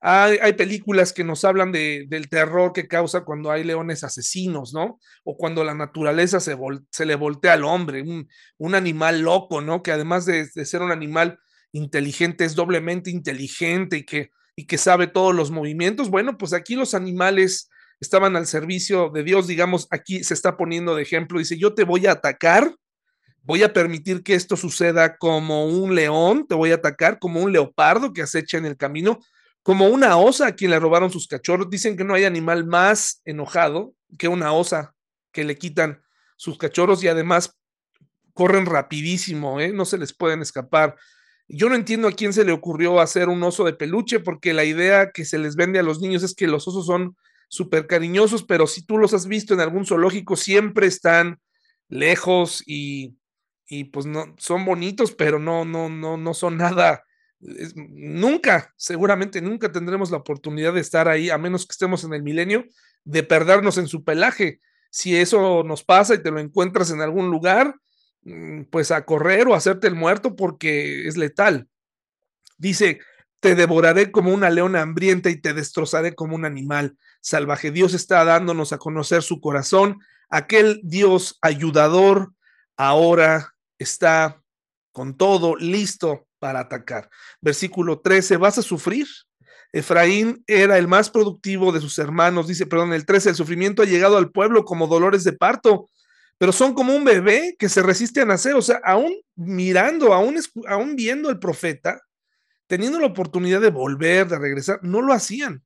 Hay, películas que nos hablan de, del terror que causa cuando hay leones asesinos, ¿no? O cuando la naturaleza se, se le voltea al hombre, un, un, animal loco, ¿no? Que además de, de, ser un animal inteligente, es doblemente inteligente y que, y que sabe todos los movimientos. Bueno, pues aquí los animales estaban al servicio de Dios, digamos, aquí se está poniendo de ejemplo, dice, yo te voy a atacar, voy a permitir que esto suceda como un león, te voy a atacar como un leopardo que acecha en el camino, como una osa a quien le robaron sus cachorros. Dicen que no hay animal más enojado que una osa que le quitan sus cachorros y además corren rapidísimo, ¿eh? no se les pueden escapar. Yo no entiendo a quién se le ocurrió hacer un oso de peluche, porque la idea que se les vende a los niños es que los osos son súper cariñosos, pero si tú los has visto en algún zoológico, siempre están lejos y, y pues no, son bonitos, pero no, no, no, no son nada nunca, seguramente nunca tendremos la oportunidad de estar ahí, a menos que estemos en el milenio, de perdernos en su pelaje. Si eso nos pasa y te lo encuentras en algún lugar, mm, pues a correr o a hacerte el muerto porque es letal. Dice, te devoraré como una leona hambrienta y te destrozaré como un animal salvaje. Dios está dándonos a conocer su corazón. Aquel Dios ayudador ahora está con todo listo para atacar. Versículo 13, vas a sufrir. Efraín era el más productivo de sus hermanos, dice, perdón, el 13, el sufrimiento ha llegado al pueblo como dolores de parto, pero son como un bebé que se resiste a nacer, o sea, aún mirando, aún, aún viendo el profeta, teniendo la oportunidad de volver, de regresar, no lo hacían.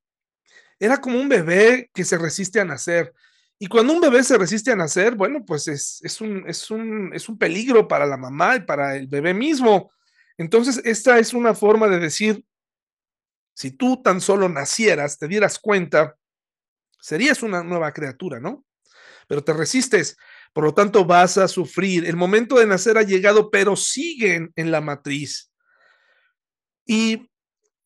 Era como un bebé que se resiste a nacer. Y cuando un bebé se resiste a nacer, bueno, pues es, es, un, es, un, es un peligro para la mamá y para el bebé mismo. Entonces, esta es una forma de decir, si tú tan solo nacieras, te dieras cuenta, serías una nueva criatura, ¿no? Pero te resistes, por lo tanto vas a sufrir. El momento de nacer ha llegado, pero siguen en la matriz. Y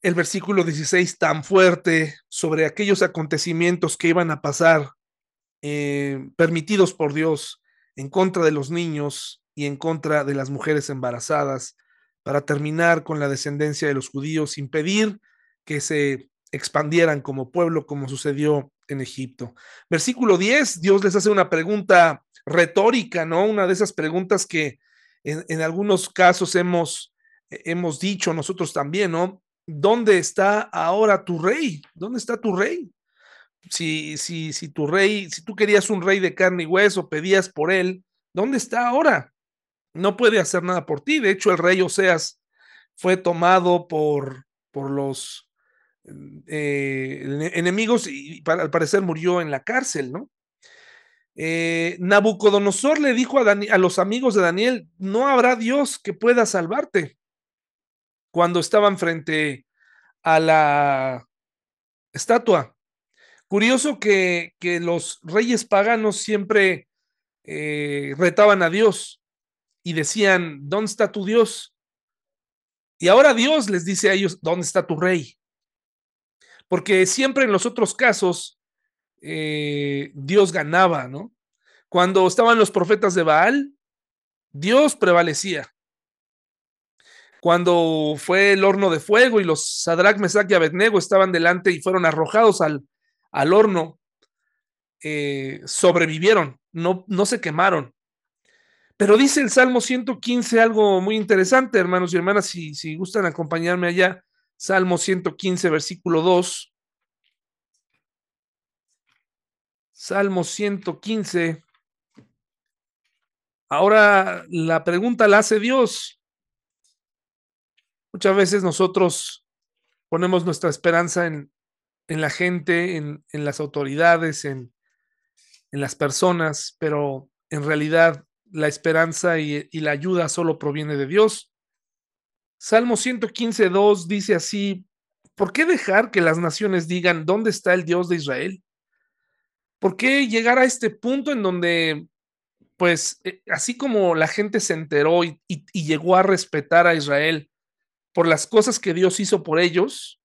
el versículo 16 tan fuerte sobre aquellos acontecimientos que iban a pasar eh, permitidos por Dios en contra de los niños y en contra de las mujeres embarazadas, para terminar con la descendencia de los judíos, impedir que se expandieran como pueblo, como sucedió en Egipto. Versículo 10, Dios les hace una pregunta retórica, ¿no? Una de esas preguntas que en, algunos casos hemos, hemos dicho nosotros también, ¿no? ¿Dónde está ahora tu rey? ¿Dónde está tu rey? Si, si, si tu rey, si tú querías un rey de carne y hueso, pedías por él, ¿dónde está ahora? No puede hacer nada por ti. De hecho, el rey Oseas fue tomado por, por los eh, enemigos y al parecer murió en la cárcel, ¿no? Eh, Nabucodonosor le dijo a, a los amigos de Daniel, no habrá Dios que pueda salvarte. Cuando estaban frente a la estatua. Curioso que, que los reyes paganos siempre eh, retaban a Dios y decían, ¿dónde está tu Dios? Y ahora Dios les dice a ellos, ¿dónde está tu rey? Porque siempre en los otros casos eh, Dios ganaba, ¿no? Cuando estaban los profetas de Baal, Dios prevalecía. Cuando fue el horno de fuego y los Sadrach, Mesach y Abednego estaban delante y fueron arrojados al, al horno, eh, sobrevivieron, no, no se quemaron. Pero dice el Salmo 115 algo muy interesante, hermanos y hermanas, si, si gustan acompañarme allá. Salmo 115, versículo 2. Salmo 115. Ahora la pregunta la hace Dios. Muchas veces nosotros ponemos nuestra esperanza en, en la gente, en, en las autoridades, en, en, las personas, pero en realidad la esperanza y, la ayuda solo proviene de Dios. Salmo 115, 2 dice así, ¿por qué dejar que las naciones digan, ¿dónde está el Dios de Israel? ¿Por qué llegar a este punto en donde, pues, eh, así como la gente se enteró y, y, llegó a respetar a Israel por las cosas que Dios hizo por ellos,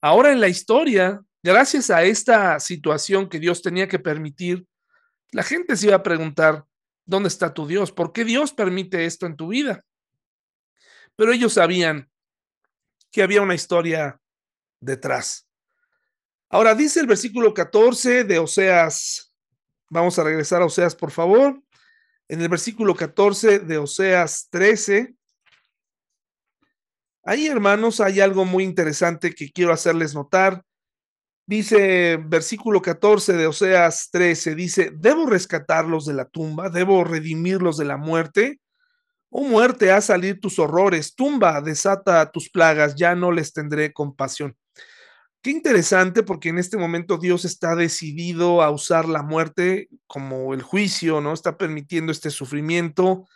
ahora en la historia, gracias a esta situación que Dios tenía que permitir, la gente se iba a preguntar, ¿dónde está tu Dios? ¿Por qué Dios permite esto en tu vida? Pero ellos sabían que había una historia detrás. Ahora dice el versículo 14 de Oseas, vamos a regresar a Oseas por favor, en el versículo 14 de Oseas 13, ahí hermanos hay algo muy interesante que quiero hacerles notar. Dice versículo 14 de Oseas 13, dice, debo rescatarlos de la tumba, debo redimirlos de la muerte. Oh muerte, a salir tus horrores, tumba, desata tus plagas, ya no les tendré compasión. Qué interesante porque en este momento Dios está decidido a usar la muerte como el juicio, ¿no? Está permitiendo este sufrimiento,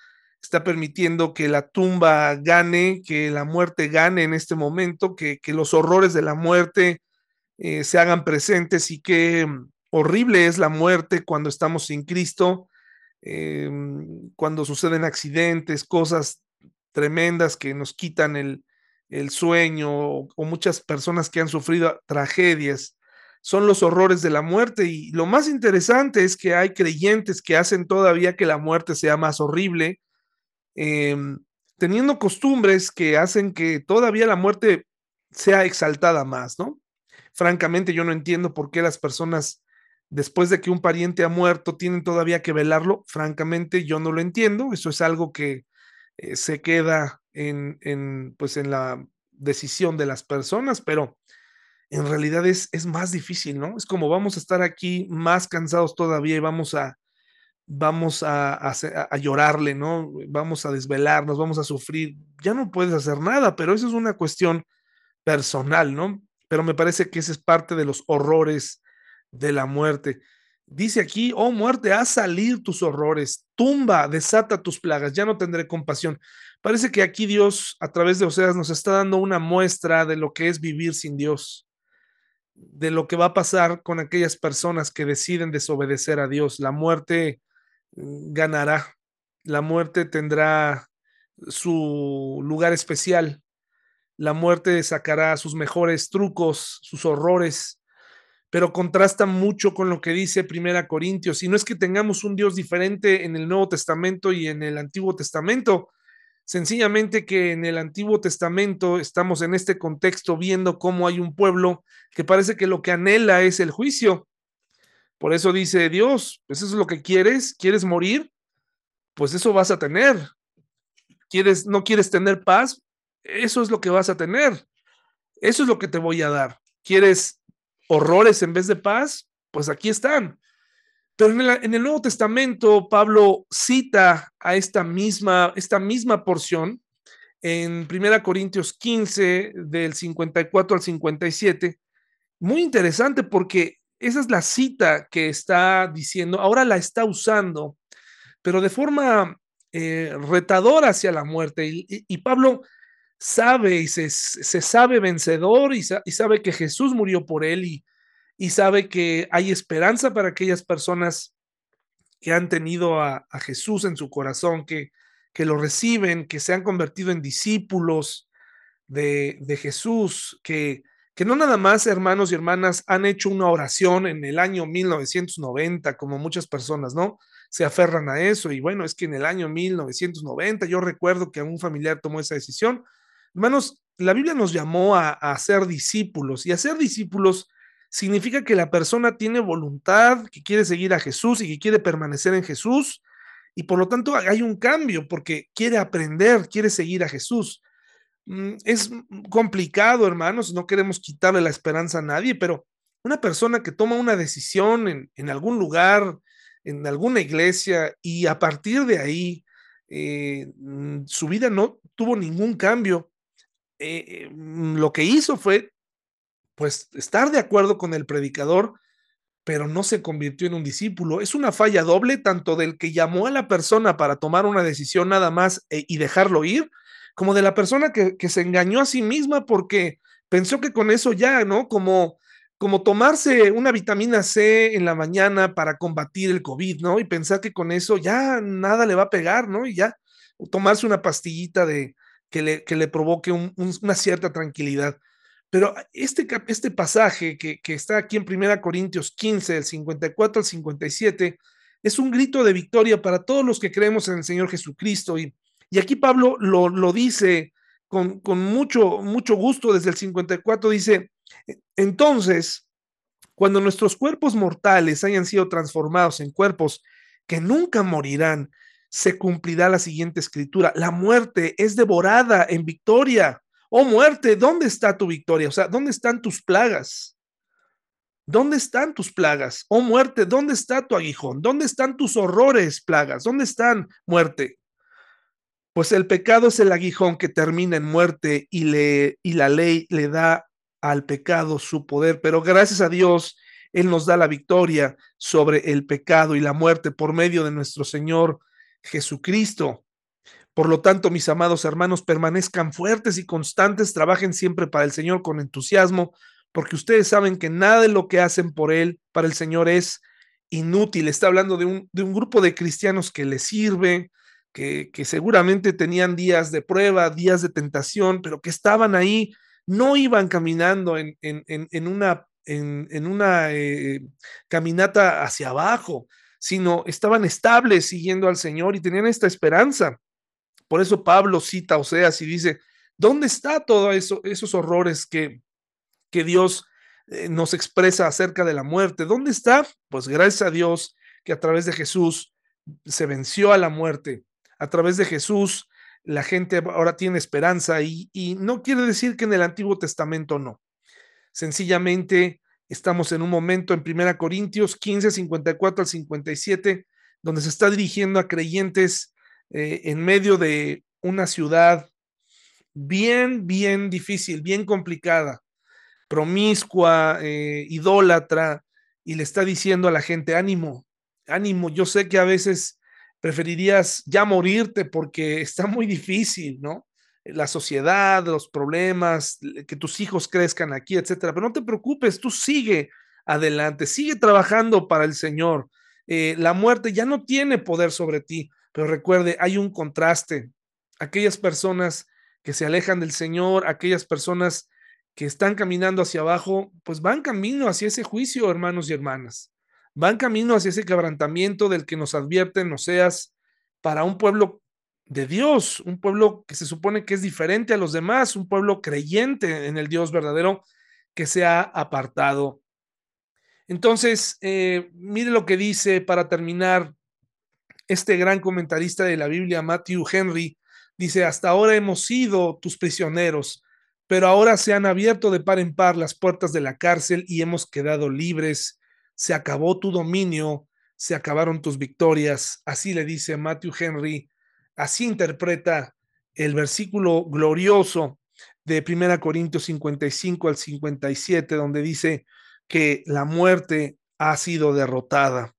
está permitiendo que la tumba gane, que la muerte gane en este momento, que, que los horrores de la muerte eh, se hagan presentes y qué horrible es la muerte cuando estamos sin Cristo, eh, cuando suceden accidentes, cosas tremendas que nos quitan el, el sueño o, muchas personas que han sufrido tragedias. Son los horrores de la muerte y lo más interesante es que hay creyentes que hacen todavía que la muerte sea más horrible, em, teniendo costumbres que hacen que todavía la muerte sea exaltada más, ¿no? Francamente, yo no entiendo por qué las personas, después de que un pariente ha muerto, tienen todavía que velarlo. Francamente, yo no lo entiendo. Eso es algo que eh, se queda en, pues en la decisión de las personas, pero en realidad es, más difícil, ¿no? Es como vamos a estar aquí más cansados todavía y vamos a, vamos a, a, llorarle, ¿no? Vamos a desvelarnos, vamos a sufrir. Ya no puedes hacer nada, pero eso es una cuestión personal, ¿no? Pero me parece que ese es parte de los horrores de la muerte. Dice aquí, oh muerte, haz salir tus horrores, tumba, desata tus plagas, ya no tendré compasión. Parece que aquí Dios, a través de Oseas, nos está dando una muestra de lo que es vivir sin Dios, de lo que va a pasar con aquellas personas que deciden desobedecer a Dios. La muerte mm, ganará, la muerte tendrá su lugar especial, la muerte sacará sus mejores trucos, sus horrores, pero contrasta mucho con lo que dice Primera Corintios. Y no es que tengamos un Dios diferente en el Nuevo Testamento y en el Antiguo Testamento, Sencillamente que en el Antiguo Testamento estamos en este contexto viendo cómo hay un pueblo que parece que lo que anhela es el juicio. Por eso dice Dios, pues eso es lo que quieres, quieres morir, pues eso vas a tener. ¿Quieres no quieres tener paz? Eso es lo que vas a tener. Eso es lo que te voy a dar. ¿Quieres horrores en vez de paz? Pues aquí están. Pero en el, Nuevo Testamento, Pablo cita a esta misma, esta misma porción en 1 Corintios 15, del 54 al 57. Muy interesante porque esa es la cita que está diciendo, ahora la está usando, pero de forma eh, retadora hacia la muerte. Y, Pablo sabe y se, sabe vencedor y, sabe que Jesús murió por él y, y sabe que hay esperanza para aquellas personas que han tenido a, Jesús en su corazón, que, que, lo reciben, que se han convertido en discípulos de, de Jesús, que, que no nada más hermanos y hermanas han hecho una oración en el año 1990, como muchas personas, ¿no? Se aferran a eso y bueno, es que en el año 1990 yo recuerdo que un familiar tomó esa decisión. Hermanos, la Biblia nos llamó a, a ser discípulos y a ser discípulos significa que la persona tiene voluntad, que quiere seguir a Jesús y que quiere permanecer en Jesús. Y por lo tanto hay un cambio porque quiere aprender, quiere seguir a Jesús. Mm, es complicado, hermanos, no queremos quitarle la esperanza a nadie, pero una persona que toma una decisión en, algún lugar, en alguna iglesia, y a partir de ahí eh, mm, su vida no tuvo ningún cambio, eh, eh, mm, lo que hizo fue pues estar de acuerdo con el predicador, pero no se convirtió en un discípulo. Es una falla doble, tanto del que llamó a la persona para tomar una decisión nada más eh, y dejarlo ir, como de la persona que, se engañó a sí misma porque pensó que con eso ya, ¿no? Como, como tomarse una vitamina C en la mañana para combatir el COVID, ¿no? Y pensar que con eso ya nada le va a pegar, ¿no? Y ya, tomarse una pastillita de, que, le, que le provoque una cierta tranquilidad. Pero este, este pasaje que, está aquí en 1 Corintios 15, del 54 al 57, es un grito de victoria para todos los que creemos en el Señor Jesucristo. Y, y aquí Pablo lo, lo dice con, con, mucho, mucho gusto desde el 54, dice, entonces, cuando nuestros cuerpos mortales hayan sido transformados en cuerpos que nunca morirán, se cumplirá la siguiente escritura, la muerte es devorada en victoria. Oh muerte, ¿dónde está tu victoria? O sea, ¿dónde están tus plagas? ¿Dónde están tus plagas? Oh muerte, ¿dónde está tu aguijón? ¿Dónde están tus horrores, plagas? ¿Dónde están, muerte? Pues el pecado es el aguijón que termina en muerte y, le, y la ley le da al pecado su poder, pero gracias a Dios, Él nos da la victoria sobre el pecado y la muerte por medio de nuestro Señor Jesucristo. Por lo tanto, mis amados hermanos, permanezcan fuertes y constantes, trabajen siempre para el Señor con entusiasmo, porque ustedes saben que nada de lo que hacen por Él, para el Señor, es inútil. Está hablando de un, de un grupo de cristianos que le sirve, que, que, seguramente tenían días de prueba, días de tentación, pero que estaban ahí, no iban caminando en, en, en, una, en, una eh, caminata hacia abajo, sino estaban estables siguiendo al Señor y tenían esta esperanza. Por eso Pablo cita Oseas y dice, ¿dónde está todos eso, esos horrores que, que Dios eh, nos expresa acerca de la muerte? ¿Dónde está? Pues gracias a Dios que a través de Jesús se venció a la muerte. A través de Jesús la gente ahora tiene esperanza y, y no quiere decir que en el Antiguo Testamento no. Sencillamente estamos en un momento en 1 Corintios 15, 54 al 57, donde se está dirigiendo a creyentes eh, en medio de una ciudad bien, bien difícil, bien complicada, promiscua, eh, idólatra, y le está diciendo a la gente, ánimo, ánimo, yo sé que a veces preferirías ya morirte porque [laughs] está muy difícil, ¿no? La sociedad, los problemas, que tus hijos crezcan aquí, etcétera. Pero no te preocupes, tú sigue adelante, sigue trabajando para el Señor. Eh, la muerte ya no tiene poder sobre ti. Pero recuerde, hay un contraste. Aquellas personas que se alejan del Señor, aquellas personas que están caminando hacia abajo, pues van camino hacia ese juicio, hermanos y hermanas. Van camino hacia ese quebrantamiento del que nos advierten Oseas para un pueblo de Dios, un pueblo que se supone que es diferente a los demás, un pueblo creyente en el Dios verdadero que se ha apartado. Entonces, eh, mire lo que dice para terminar este gran comentarista de la Biblia, Matthew Henry, dice, hasta ahora hemos sido tus prisioneros, pero ahora se han abierto de par en par las puertas de la cárcel y hemos quedado libres. Se acabó tu dominio, se acabaron tus victorias. Así le dice Matthew Henry Así interpreta el versículo glorioso de 1 Corintios 55 al 57, donde dice que la muerte ha sido derrotada.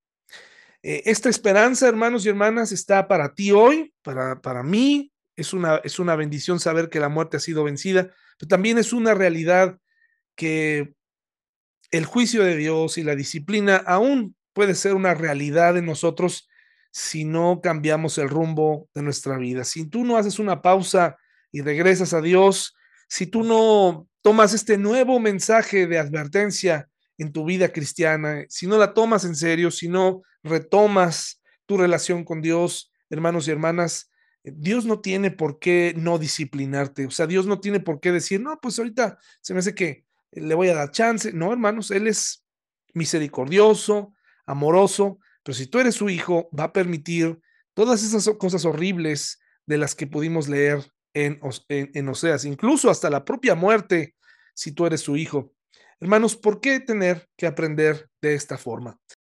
Eh, esta esperanza, hermanos y hermanas, está para ti hoy, para, para mí. Es una, es una bendición saber que la muerte ha sido vencida, pero también es una realidad que el juicio de Dios y la disciplina aún puede ser una realidad en nosotros si no cambiamos el rumbo de nuestra vida. Si tú no haces una pausa y regresas a Dios, si tú no tomas este nuevo mensaje de advertencia en tu vida cristiana, si no la tomas en serio, si no retomas tu relación con Dios, hermanos y hermanas, Dios no tiene por qué no disciplinarte. O sea, Dios no tiene por qué decir, no, pues ahorita se me hace que le voy a dar chance. No, hermanos, Él es misericordioso, amoroso, pero si tú eres su hijo, va a permitir todas esas cosas horribles de las que pudimos leer en, en, Oseas, incluso hasta la propia muerte, si tú eres su hijo. Hermanos, ¿por qué tener que aprender de esta forma?